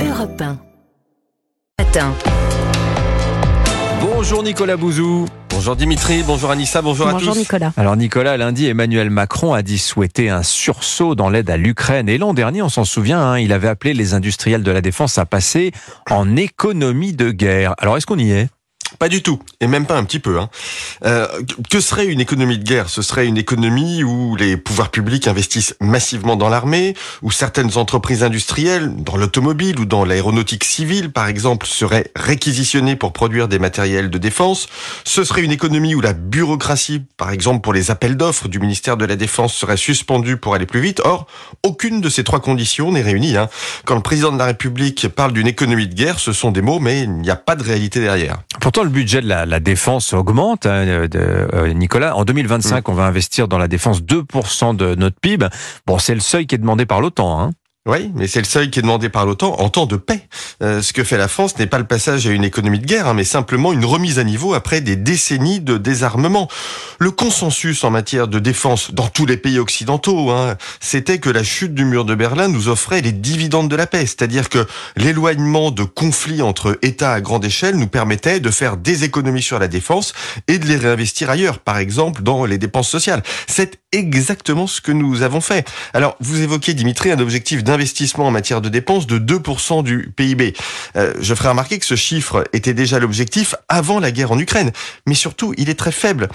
Europe 1. Matin. Bonjour Nicolas Bouzou. Bonjour Dimitri, bonjour Anissa, bonjour, à Bonjour tous. Nicolas. Alors Nicolas, lundi, Emmanuel Macron a dit souhaiter un sursaut dans l'aide à l'Ukraine. Et l'an dernier, on s'en souvient, hein, il avait appelé les industriels de la défense à passer en économie de guerre. Alors est-ce qu'on y est? Pas du tout, et même pas un petit peu. Hein. Euh, que serait une économie de guerre? Ce serait une économie où les pouvoirs publics investissent massivement dans l'armée, où certaines entreprises industrielles, dans l'automobile ou dans l'aéronautique civile par exemple, seraient réquisitionnées pour produire des matériels de défense. Ce serait une économie où la bureaucratie, par exemple pour les appels d'offres du ministère de la Défense, serait suspendue pour aller plus vite. Or, aucune de ces trois conditions n'est réunie. Hein. Quand le président de la République parle d'une économie de guerre, ce sont des mots, mais il n'y a pas de réalité derrière. Pourtant, le budget de la, la défense augmente, hein, de, euh, Nicolas. En 2025, on va investir dans la défense 2% de notre PIB. Bon, c'est le seuil qui est demandé par l'OTAN. Hein. Oui, mais c'est le seuil qui est demandé par l'OTAN en temps de paix. Euh, ce que fait la France n'est pas le passage à une économie de guerre, hein, mais simplement une remise à niveau après des décennies de désarmement. Le consensus en matière de défense dans tous les pays occidentaux, hein, c'était que la chute du mur de Berlin nous offrait les dividendes de la paix, c'est-à-dire que l'éloignement de conflits entre États à grande échelle nous permettait de faire des économies sur la défense et de les réinvestir ailleurs, par exemple dans les dépenses sociales. C'est exactement ce que nous avons fait. Alors, vous évoquez, Dimitri, un objectif d'investissement en matière de dépenses de 2% du PIB. Euh, je ferai remarquer que ce chiffre était déjà l'objectif avant la guerre en Ukraine. Mais surtout, il est très faible.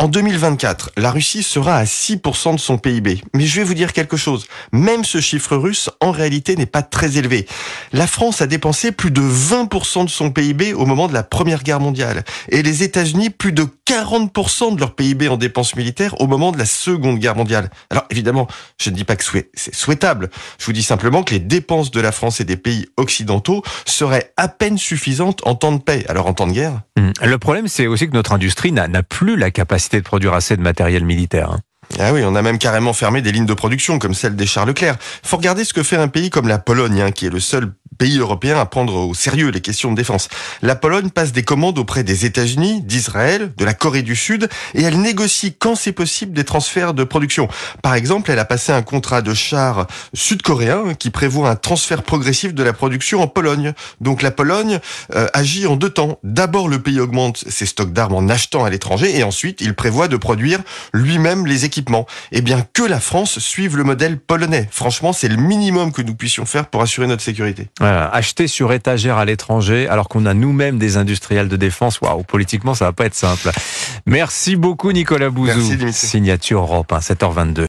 En 2024, la Russie sera à 6% de son PIB. Mais je vais vous dire quelque chose. Même ce chiffre russe, en réalité, n'est pas très élevé. La France a dépensé plus de 20% de son PIB au moment de la Première Guerre mondiale. Et les États-Unis, plus de 40% de leur PIB en dépenses militaires au moment de la Seconde Guerre mondiale. Alors évidemment, je ne dis pas que c'est souhaitable. Je vous dis simplement que les dépenses de la France et des pays occidentaux seraient à peine suffisantes en temps de paix. Alors en temps de guerre? Hum. Le problème, c'est aussi que notre industrie n'a plus la capacité de produire assez de matériel militaire. hein. Ah oui, on a même carrément fermé des lignes de production comme celle des chars Leclerc. Faut regarder ce que fait un pays comme la Pologne, hein, qui est le seul pays européen à prendre au sérieux les questions de défense. La Pologne passe des commandes auprès des États-Unis, d'Israël, de la Corée du Sud, et elle négocie quand c'est possible des transferts de production. Par exemple, elle a passé un contrat de chars sud-coréen qui prévoit un transfert progressif de la production en Pologne. Donc la Pologne euh, agit en deux temps. D'abord, le pays augmente ses stocks d'armes en achetant à l'étranger, et ensuite, il prévoit de produire lui-même les équipements. Eh bien, que la France suive le modèle polonais. Franchement, c'est le minimum que nous puissions faire pour assurer notre sécurité. Voilà, acheter sur étagère à l'étranger alors qu'on a nous-mêmes des industriels de défense. Waouh, politiquement, ça va pas être simple. Merci beaucoup Nicolas Bouzou. Merci. Signature Europe, hein, 7h22.